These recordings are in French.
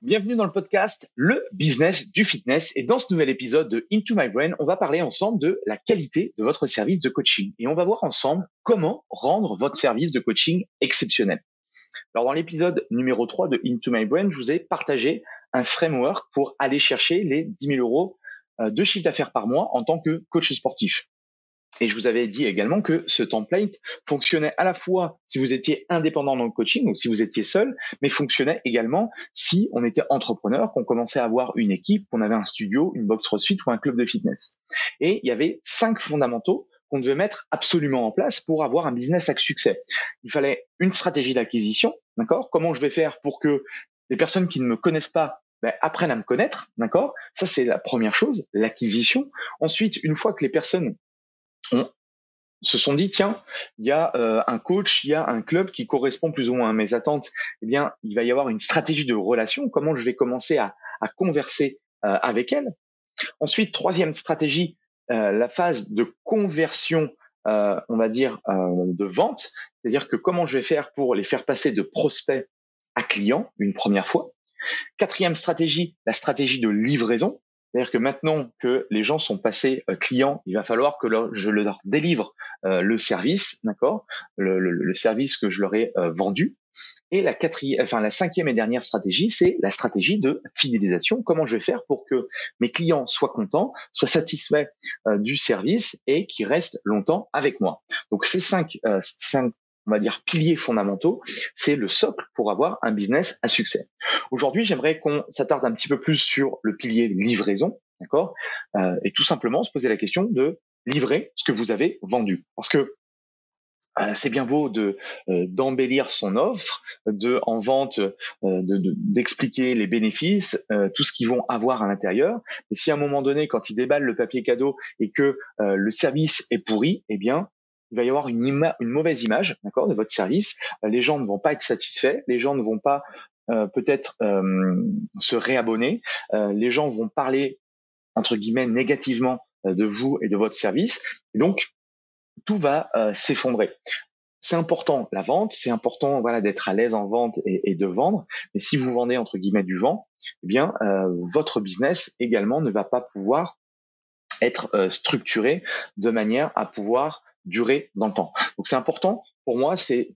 Bienvenue dans le podcast Le Business du Fitness. Et dans ce nouvel épisode de Into My Brain, on va parler ensemble de la qualité de votre service de coaching. Et on va voir ensemble comment rendre votre service de coaching exceptionnel. Alors dans l'épisode numéro 3 de Into My Brain, je vous ai partagé un framework pour aller chercher les 10 000 euros euh, de chiffre d'affaires par mois en tant que coach sportif. Et je vous avais dit également que ce template fonctionnait à la fois si vous étiez indépendant dans le coaching ou si vous étiez seul, mais fonctionnait également si on était entrepreneur, qu'on commençait à avoir une équipe, qu'on avait un studio, une box CrossFit ou un club de fitness. Et il y avait cinq fondamentaux qu'on devait mettre absolument en place pour avoir un business à succès. Il fallait une stratégie d'acquisition, d'accord? Comment je vais faire pour que les personnes qui ne me connaissent pas ben, apprennent à me connaître, d'accord? Ça c'est la première chose, l'acquisition. Ensuite, une fois que les personnes on se sont dit tiens, il y a euh, un coach, il y a un club qui correspond plus ou moins à mes attentes. Eh bien, il va y avoir une stratégie de relation. Comment je vais commencer à, converser euh, avec elle? Ensuite, troisième stratégie, euh, la phase de conversion, on va dire de vente, c'est-à-dire que comment je vais faire pour les faire passer de prospect à client une première fois? Quatrième stratégie, la stratégie de livraison. C'est-à-dire que maintenant que les gens sont passés euh, clients, il va falloir que je leur délivre euh, le service, d'accord, le, service que je leur ai euh, vendu. Et la quatrième, enfin la cinquième et dernière stratégie, c'est la stratégie de fidélisation. Comment je vais faire pour que mes clients soient contents, soient satisfaits du service et qu'ils restent longtemps avec moi? Donc ces cinq, cinq on va dire, piliers fondamentaux, c'est le socle pour avoir un business à succès. Aujourd'hui, j'aimerais qu'on s'attarde un petit peu plus sur le pilier livraison, d'accord? Euh, Et tout simplement se poser la question de livrer ce que vous avez vendu. Parce que euh, c'est bien beau de euh, d'embellir son offre, de en vente, d'expliquer les bénéfices, tout ce qu'ils vont avoir à l'intérieur. Mais si à un moment donné, quand ils déballent le papier cadeau et que le service est pourri, eh bien, il va y avoir une, mauvaise image, d'accord, de votre service. Euh, les gens ne vont pas être satisfaits, les gens ne vont pas euh, peut-être euh, se réabonner, les gens vont parler entre guillemets négativement de vous et de votre service. Donc tout va s'effondrer. C'est important la vente, c'est important voilà d'être à l'aise en vente et, et, de vendre. Mais si vous vendez entre guillemets du vent, eh bien votre business également ne va pas pouvoir être structuré de manière à pouvoir durer dans le temps. Donc c'est important pour moi, c'est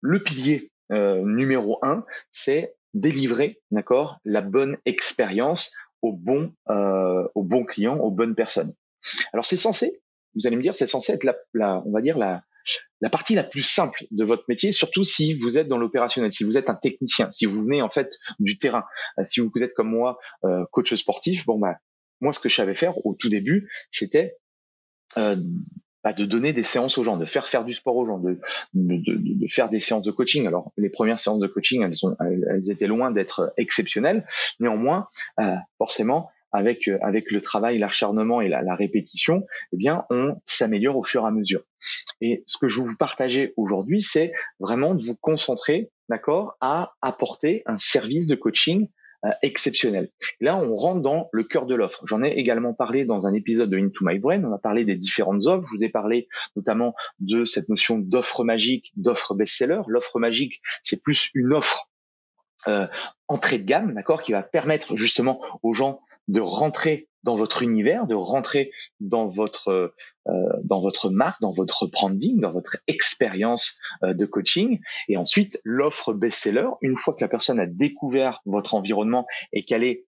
le pilier euh, numéro un, c'est délivrer, d'accord, la bonne expérience au bon, euh, au bon client, aux bonnes personnes. Alors c'est censé, vous allez me dire, c'est censé être la, la, on va dire la, la partie la plus simple de votre métier, surtout si vous êtes dans l'opérationnel, si vous êtes un technicien, si vous venez en fait du terrain, euh, si vous êtes comme moi euh, coach sportif, bon bah moi ce que je savais faire au tout début, c'était euh, bah, de donner des séances aux gens, de faire faire du sport aux gens, de, de, de, de, faire des séances de coaching. Alors les premières séances de coaching, elles, sont, elles, étaient loin d'être exceptionnelles. Néanmoins, euh, forcément, avec euh, avec le travail, l'acharnement et la, la, répétition, eh bien, on s'améliore au fur et à mesure. Et ce que je vous partager aujourd'hui, c'est vraiment de vous concentrer, d'accord, à apporter un service de coaching exceptionnel. Là, on rentre dans le cœur de l'offre. J'en ai également parlé dans un épisode de Into My Brain. On a parlé des différentes offres. Je vous ai parlé notamment de cette notion d'offre magique, d'offre best-seller. L'offre magique, c'est plus une offre euh, entrée de gamme, d'accord, qui va permettre justement aux gens de rentrer dans votre univers, de rentrer dans votre euh, dans votre marque, dans votre branding, dans votre expérience euh, de coaching. Et ensuite, l'offre best-seller, une fois que la personne a découvert votre environnement et qu'elle est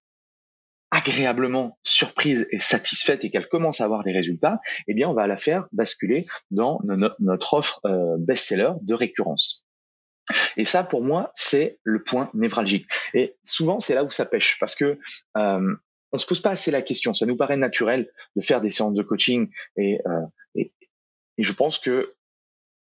agréablement surprise et satisfaite et qu'elle commence à avoir des résultats, eh bien, on va la faire basculer dans notre offre euh, best-seller de récurrence. Et ça, pour moi, c'est le point névralgique. Et souvent, c'est là où ça pêche, parce que euh, on se pose pas assez la question. Ça nous paraît naturel de faire des séances de coaching, et, euh, et, je pense que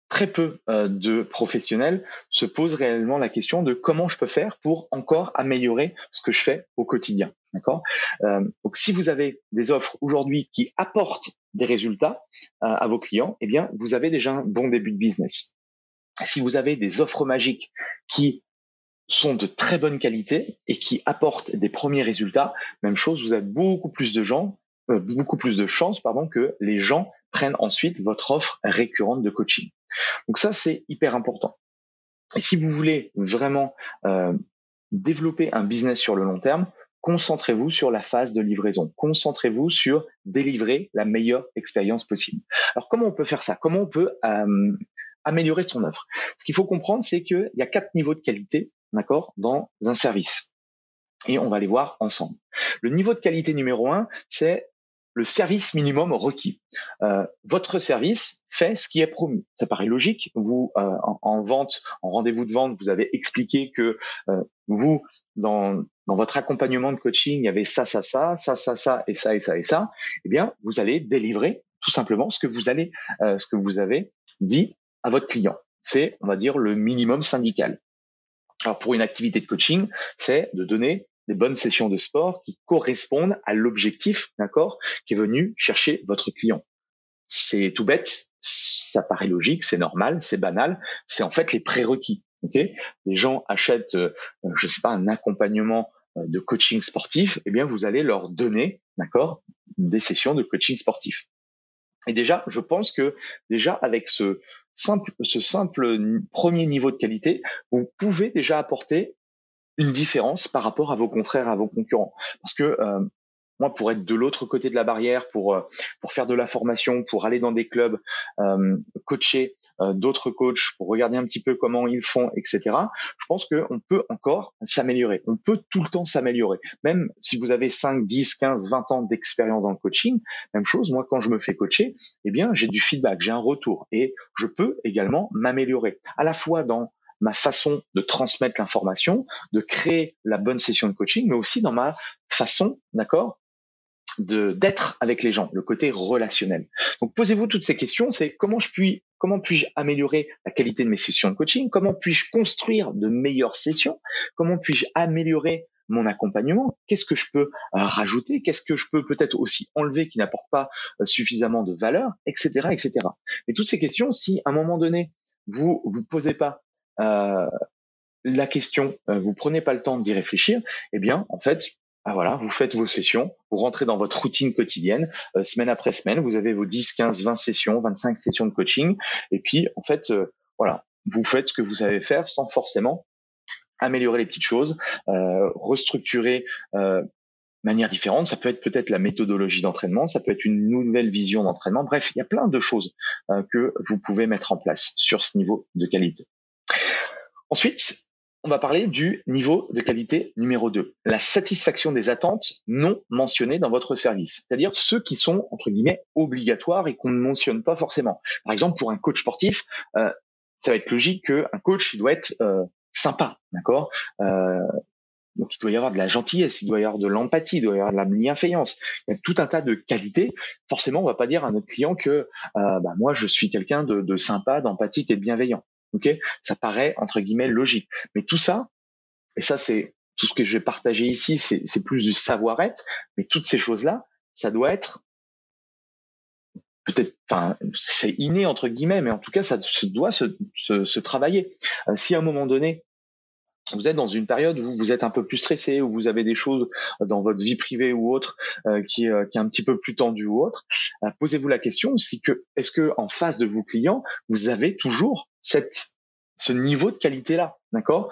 très peu euh, de professionnels se posent réellement la question de comment je peux faire pour encore améliorer ce que je fais au quotidien. D'accord? Euh, donc, si vous avez des offres aujourd'hui qui apportent des résultats euh, à vos clients, eh bien, vous avez déjà un bon début de business. Si vous avez des offres magiques qui sont de très bonne qualité et qui apportent des premiers résultats, même chose, vous avez beaucoup plus de gens, beaucoup plus de chances, pardon, que les gens prennent ensuite votre offre récurrente de coaching. Donc ça, c'est hyper important. Et si vous voulez vraiment euh, développer un business sur le long terme, concentrez-vous sur la phase de livraison. Concentrez-vous sur délivrer la meilleure expérience possible. Alors comment on peut faire ça? Comment on peut euh, améliorer son offre? Ce qu'il faut comprendre, c'est qu'il y a quatre niveaux de qualité, d'accord, dans un service. Et on va les voir ensemble. Le niveau de qualité numéro un, c'est le service minimum requis. Euh, votre service fait ce qui est promis. Ça paraît logique. Vous, euh, en, vente, en rendez-vous de vente, vous avez expliqué que euh, vous, dans, dans votre accompagnement de coaching, il y avait ça, ça, ça, ça, ça, ça, et ça, et ça, et ça. Eh bien, vous allez délivrer tout simplement ce que vous allez, ce que vous avez dit à votre client. C'est, on va dire, le minimum syndical. Alors pour une activité de coaching, c'est de donner des bonnes sessions de sport qui correspondent à l'objectif, d'accord, qui est venu chercher votre client. C'est tout bête, ça paraît logique, c'est normal, c'est banal, c'est en fait les prérequis. Ok, les gens achètent, euh, je sais pas, un accompagnement euh, de coaching sportif, eh bien vous allez leur donner, d'accord, des sessions de coaching sportif. Et déjà, je pense que déjà avec ce ce simple premier niveau de qualité, vous pouvez déjà apporter une différence par rapport à vos confrères, à vos concurrents. Parce que euh, moi, pour être de l'autre côté de la barrière, pour euh, pour faire de la formation, pour aller dans des clubs, euh, coacher d'autres coachs, pour regarder un petit peu comment ils font, etc. Je pense qu'on peut encore s'améliorer. On peut tout le temps s'améliorer. Même si vous avez 5, 10, 15, 20 ans d'expérience dans le coaching, même chose, moi, quand je me fais coacher, eh bien, j'ai du feedback, j'ai un retour et je peux également m'améliorer à la fois dans ma façon de transmettre l'information, de créer la bonne session de coaching, mais aussi dans ma façon, d'accord, de d'être avec les gens, le côté relationnel. Donc posez-vous toutes ces questions, c'est comment je puis comment puis-je améliorer la qualité de mes sessions de coaching, comment puis-je construire de meilleures sessions, comment puis-je améliorer mon accompagnement, qu'est-ce que je peux euh, rajouter, qu'est-ce que je peux peut-être aussi enlever qui n'apporte pas euh, suffisamment de valeur, etc., etc. Et toutes ces questions, si à un moment donné vous vous posez pas euh, la question, euh, vous prenez pas le temps d'y réfléchir, eh bien, en fait, ah voilà, vous faites vos sessions, vous rentrez dans votre routine quotidienne, euh, semaine après semaine, vous avez vos 10, 15, 20 sessions, 25 sessions de coaching, et puis en fait, voilà, vous faites ce que vous savez faire sans forcément améliorer les petites choses, euh, restructurer euh, manière différente. Ça peut être peut-être la méthodologie d'entraînement, ça peut être une nouvelle vision d'entraînement. Bref, il y a plein de choses que vous pouvez mettre en place sur ce niveau de qualité. Ensuite, on va parler du niveau de qualité numéro 2, la satisfaction des attentes non mentionnées dans votre service, c'est-à-dire ceux qui sont entre guillemets obligatoires et qu'on ne mentionne pas forcément. Par exemple, pour un coach sportif, euh, ça va être logique qu'un coach il doit être euh, sympa, d'accord? Euh, donc il doit y avoir de la gentillesse, il doit y avoir de l'empathie, il doit y avoir de la bienveillance. Il y a tout un tas de qualités. Forcément, on va pas dire à notre client que bah, moi je suis quelqu'un de, de sympa, d'empathique et de bienveillant. Ok, ça paraît entre guillemets logique. Mais tout ça, et ça c'est tout ce que je vais partager ici, c'est plus du savoir-être. Mais toutes ces choses-là, ça doit être peut-être, enfin, c'est inné entre guillemets, mais en tout cas, ça se doit se, se, se travailler. Euh, si à un moment donné, vous êtes dans une période où vous êtes un peu plus stressé, où vous avez des choses dans votre vie privée ou autre euh, qui, euh, qui est un petit peu plus tendu ou autre, euh, posez-vous la question si que est-ce que en face de vos clients, vous avez toujours cette ce niveau de qualité là, d'accord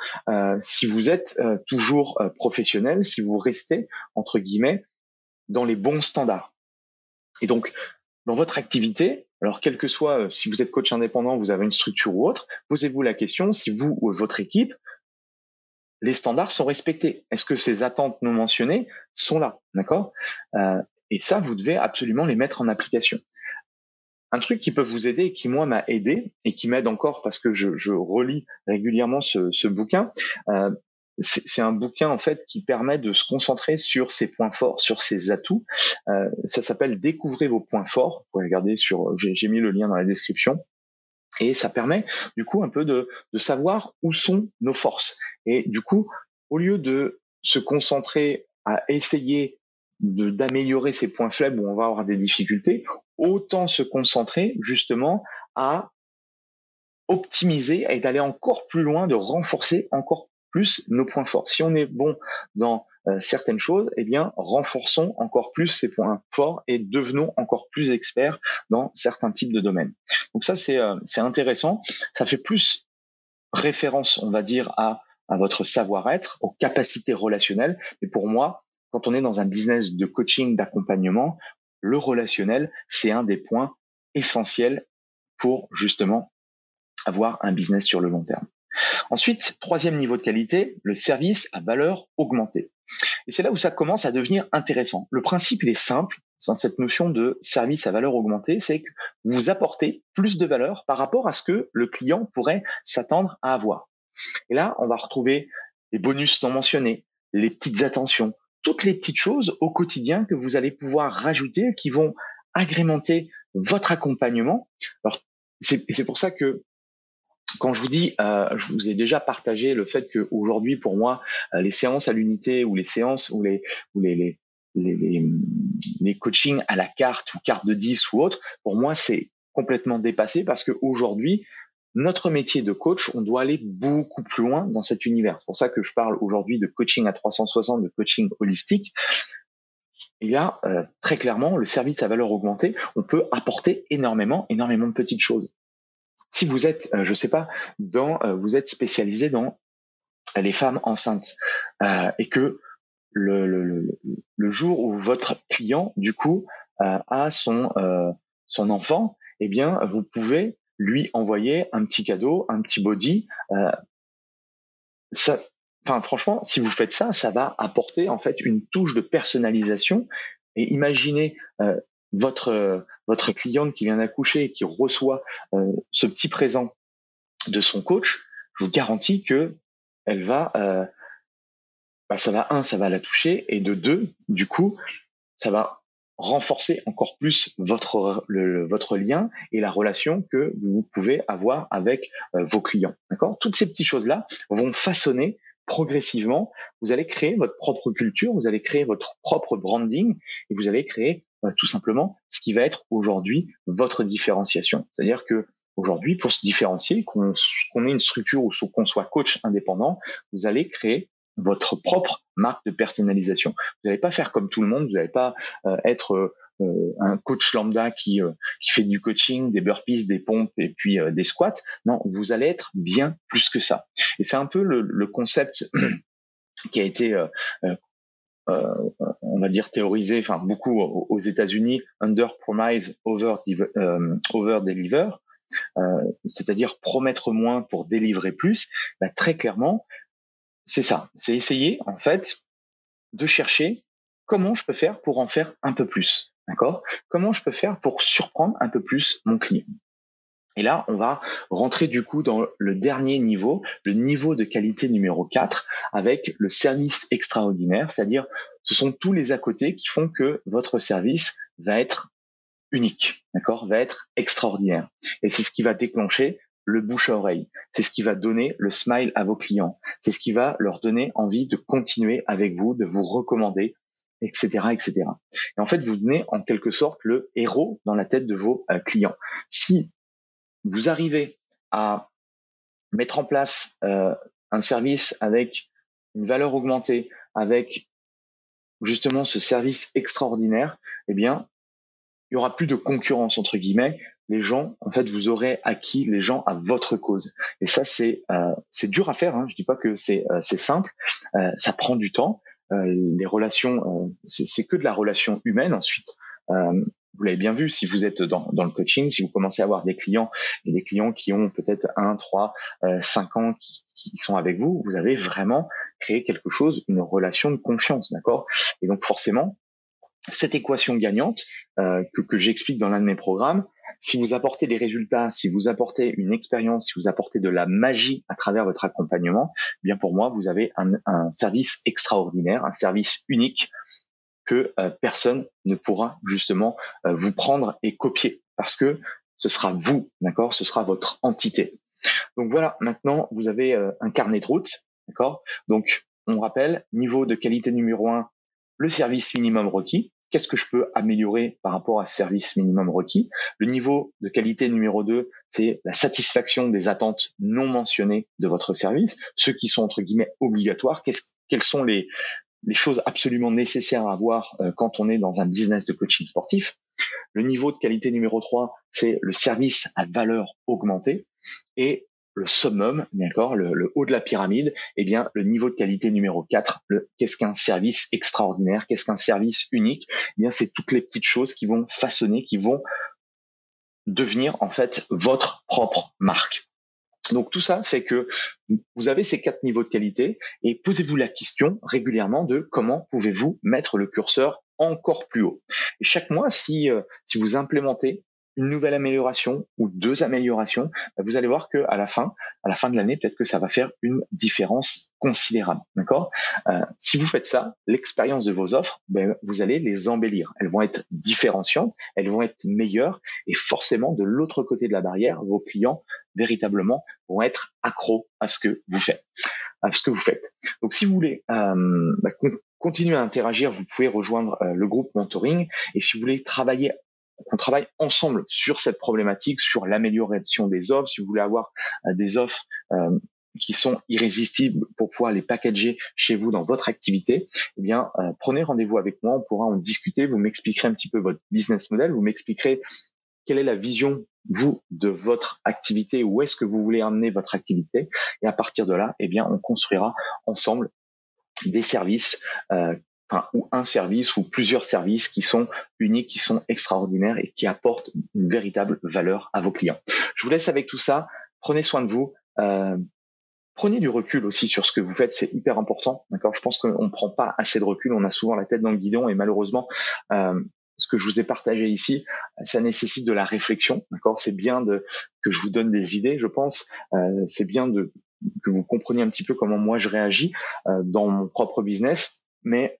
Si vous êtes toujours professionnel, si vous restez entre guillemets dans les bons standards. Et donc dans votre activité, alors quel que soit si vous êtes coach indépendant, vous avez une structure ou autre, posez-vous la question si vous ou votre équipe les standards sont respectés Est-ce que ces attentes non mentionnées sont là? D'accord? Euh, Et ça, vous devez absolument les mettre en application. Un truc qui peut vous aider et qui moi m'a aidé et qui m'aide encore parce que je, relis régulièrement ce, ce bouquin, euh, c'est un bouquin en fait qui permet de se concentrer sur ses points forts, sur ses atouts. Euh, ça s'appelle Découvrez vos points forts. Vous pouvez regarder sur, j'ai mis le lien dans la description. Et ça permet du coup un peu de, de savoir où sont nos forces. Et du coup, au lieu de se concentrer à essayer d'améliorer ses points faibles où on va avoir des difficultés, autant se concentrer justement à optimiser et d'aller encore plus loin, de renforcer encore plus nos points forts. Si on est bon dans euh, certaines choses, eh bien, renforçons encore plus ces points forts et devenons encore plus experts dans certains types de domaines. Donc ça, c'est euh, intéressant. Ça fait plus référence, on va dire, à, à votre savoir-être, aux capacités relationnelles. Mais pour moi, quand on est dans un business de coaching, d'accompagnement, le relationnel, c'est un des points essentiels pour justement avoir un business sur le long terme. Ensuite, troisième niveau de qualité, le service à valeur augmentée. Et c'est là où ça commence à devenir intéressant. Le principe, il est simple, dans cette notion de service à valeur augmentée, c'est que vous apportez plus de valeur par rapport à ce que le client pourrait s'attendre à avoir. Et là, on va retrouver les bonus non mentionnés, les petites attentions, toutes les petites choses au quotidien que vous allez pouvoir rajouter, qui vont agrémenter votre accompagnement. Alors, c'est pour ça que quand je vous dis, euh, je vous ai déjà partagé le fait que aujourd'hui, pour moi, euh, les séances à l'unité ou les séances ou les ou les, les les, les, coachings à la carte ou carte de 10 ou autre, pour moi, c'est complètement dépassé parce que aujourd'hui, notre métier de coach, on doit aller beaucoup plus loin dans cet univers. C'est pour ça que je parle aujourd'hui de coaching à 360, de coaching holistique. Y a euh, très clairement le service à valeur augmentée. On peut apporter énormément, énormément de petites choses si vous êtes, euh, je sais pas, dans, euh, vous êtes spécialisé dans les femmes enceintes euh, et que le, jour où votre client du coup a son son enfant, eh bien vous pouvez lui envoyer un petit cadeau, un petit body. ça, enfin franchement, si vous faites ça, ça va apporter en fait une touche de personnalisation. Et imaginez votre votre cliente qui vient d'accoucher et qui reçoit euh, ce petit présent de son coach, je vous garantis que elle va, euh, bah, ça va un, ça va la toucher, et de deux, du coup, ça va renforcer encore plus votre votre lien et la relation que vous pouvez avoir avec euh, vos clients. D'accord? Toutes ces petites choses là vont façonner progressivement. Vous allez créer votre propre culture, vous allez créer votre propre branding et vous allez créer euh, tout simplement ce qui va être aujourd'hui votre différenciation. C'est-à-dire que aujourd'hui, pour se différencier, qu'on ait une structure ou qu'on soit coach indépendant, vous allez créer votre propre marque de personnalisation. Vous n'allez pas faire comme tout le monde, vous n'allez pas euh, être euh, un coach lambda qui, qui fait du coaching, des burpees, des pompes et puis des squats. Non, vous allez être bien plus que ça. Et c'est un peu le, concept qui a été euh, on va dire théorisé, enfin beaucoup aux États-Unis, under promise, over, euh, deliver, euh, c'est-à-dire promettre moins pour délivrer plus. Bah, très clairement, c'est ça. C'est essayer en fait de chercher comment je peux faire pour en faire un peu plus. D'accord? Comment je peux faire pour surprendre un peu plus mon client? Et là, on va rentrer du coup dans le dernier niveau, le niveau de qualité numéro 4, avec le service extraordinaire, c'est-à-dire ce sont tous les à côté qui font que votre service va être unique, d'accord, va être extraordinaire. Et c'est ce qui va déclencher le bouche à oreille. C'est ce qui va donner le smile à vos clients. C'est ce qui va leur donner envie de continuer avec vous, de vous recommander, etc., etc. Et en fait, vous donnez en quelque sorte le héros dans la tête de vos euh, clients. Si vous arrivez à mettre en place euh, un service avec une valeur augmentée, avec justement ce service extraordinaire, eh bien, il y aura plus de concurrence entre guillemets. Les gens, en fait, vous aurez acquis les gens à votre cause. Et ça, c'est euh, c'est dur à faire. Hein. Je dis pas que c'est euh, c'est simple. ça prend du temps. les relations, c'est que de la relation humaine. Ensuite, vous l'avez bien vu, si vous êtes dans, dans, le coaching, si vous commencez à avoir des clients et des clients qui ont peut-être un, trois, euh, cinq ans qui, qui, sont avec vous, vous avez vraiment créer quelque chose, une relation de confiance, d'accord? Et donc forcément, cette équation gagnante euh, que, que j'explique dans l'un de mes programmes, si vous apportez des résultats, si vous apportez une expérience, si vous apportez de la magie à travers votre accompagnement, eh bien pour moi, vous avez un, service extraordinaire, un service unique que euh, personne ne pourra justement euh, vous prendre et copier parce que ce sera vous, d'accord? Ce sera votre entité. Donc voilà, maintenant vous avez un carnet de route, d'accord? Donc on rappelle, niveau de qualité numéro un, le service minimum requis. Qu'est-ce que je peux améliorer par rapport à ce service minimum requis? Le niveau de qualité numéro 2, c'est la satisfaction des attentes non mentionnées de votre service, ceux qui sont entre guillemets obligatoires. quels sont les, choses absolument nécessaires à avoir euh, quand on est dans un business de coaching sportif? Le niveau de qualité numéro 3, c'est le service à valeur augmentée. Le summum, d'accord, le, haut de la pyramide, eh bien, le niveau de qualité numéro 4, qu'est-ce qu'un service extraordinaire, qu'est-ce qu'un service unique? Eh bien, c'est toutes les petites choses qui vont façonner, qui vont devenir en fait votre propre marque. Donc tout ça fait que vous avez ces quatre niveaux de qualité et posez-vous la question régulièrement de comment pouvez-vous mettre le curseur encore plus haut? Chaque mois, si, euh, si vous implémentez une nouvelle amélioration ou deux améliorations, bah, vous allez voir que à la fin, à la fin de l'année, peut-être que ça va faire une différence considérable. D'accord? Euh, Si vous faites ça, l'expérience de vos offres, ben, vous allez les embellir. Elles vont être différenciantes, elles vont être meilleures, et forcément de l'autre côté de la barrière, vos clients véritablement vont être accros à ce que vous faites. À ce que vous faites. Donc, si vous voulez euh, bah, continuer à interagir, vous pouvez rejoindre euh, le groupe mentoring. Et si vous voulez travailler qu'on travaille ensemble sur cette problématique, sur l'amélioration des offres. Si vous voulez avoir euh, des offres euh, qui sont irrésistibles pour pouvoir les packager chez vous dans votre activité, eh bien, euh, prenez rendez-vous avec moi. On pourra en discuter. Vous m'expliquerez un petit peu votre business model. Vous m'expliquerez quelle est la vision vous de votre activité, où est-ce que vous voulez amener votre activité, et à partir de là, eh bien, on construira ensemble des services euh, enfin, ou un service ou plusieurs services qui sont uniques, qui sont extraordinaires et qui apportent une véritable valeur à vos clients. Je vous laisse avec tout ça. Prenez soin de vous. Euh, prenez du recul aussi sur ce que vous faites, c'est hyper important. D'accord? Je pense qu'on ne prend pas assez de recul. On a souvent la tête dans le guidon et malheureusement, euh, ce que je vous ai partagé ici, ça nécessite de la réflexion. D'accord? C'est bien de que je vous donne des idées, je pense. Euh, c'est bien de que vous compreniez un petit peu comment moi je réagis euh, dans mon propre business, mais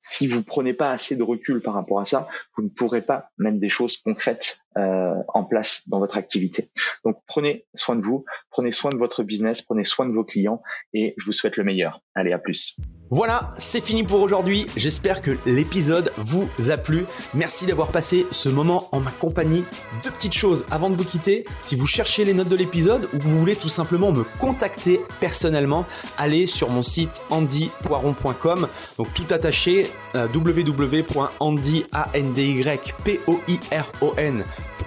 si vous prenez pas assez de recul par rapport à ça, vous ne pourrez pas mettre des choses concrètes euh, en place dans votre activité. Donc prenez soin de vous, prenez soin de votre business, prenez soin de vos clients et je vous souhaite le meilleur. Allez, à plus. Voilà, c'est fini pour aujourd'hui. J'espère que l'épisode vous a plu. Merci d'avoir passé ce moment en ma compagnie. Deux petites choses avant de vous quitter. Si vous cherchez les notes de l'épisode ou que vous voulez tout simplement me contacter personnellement, allez sur mon site andypoiron.com. Donc tout attaché euh,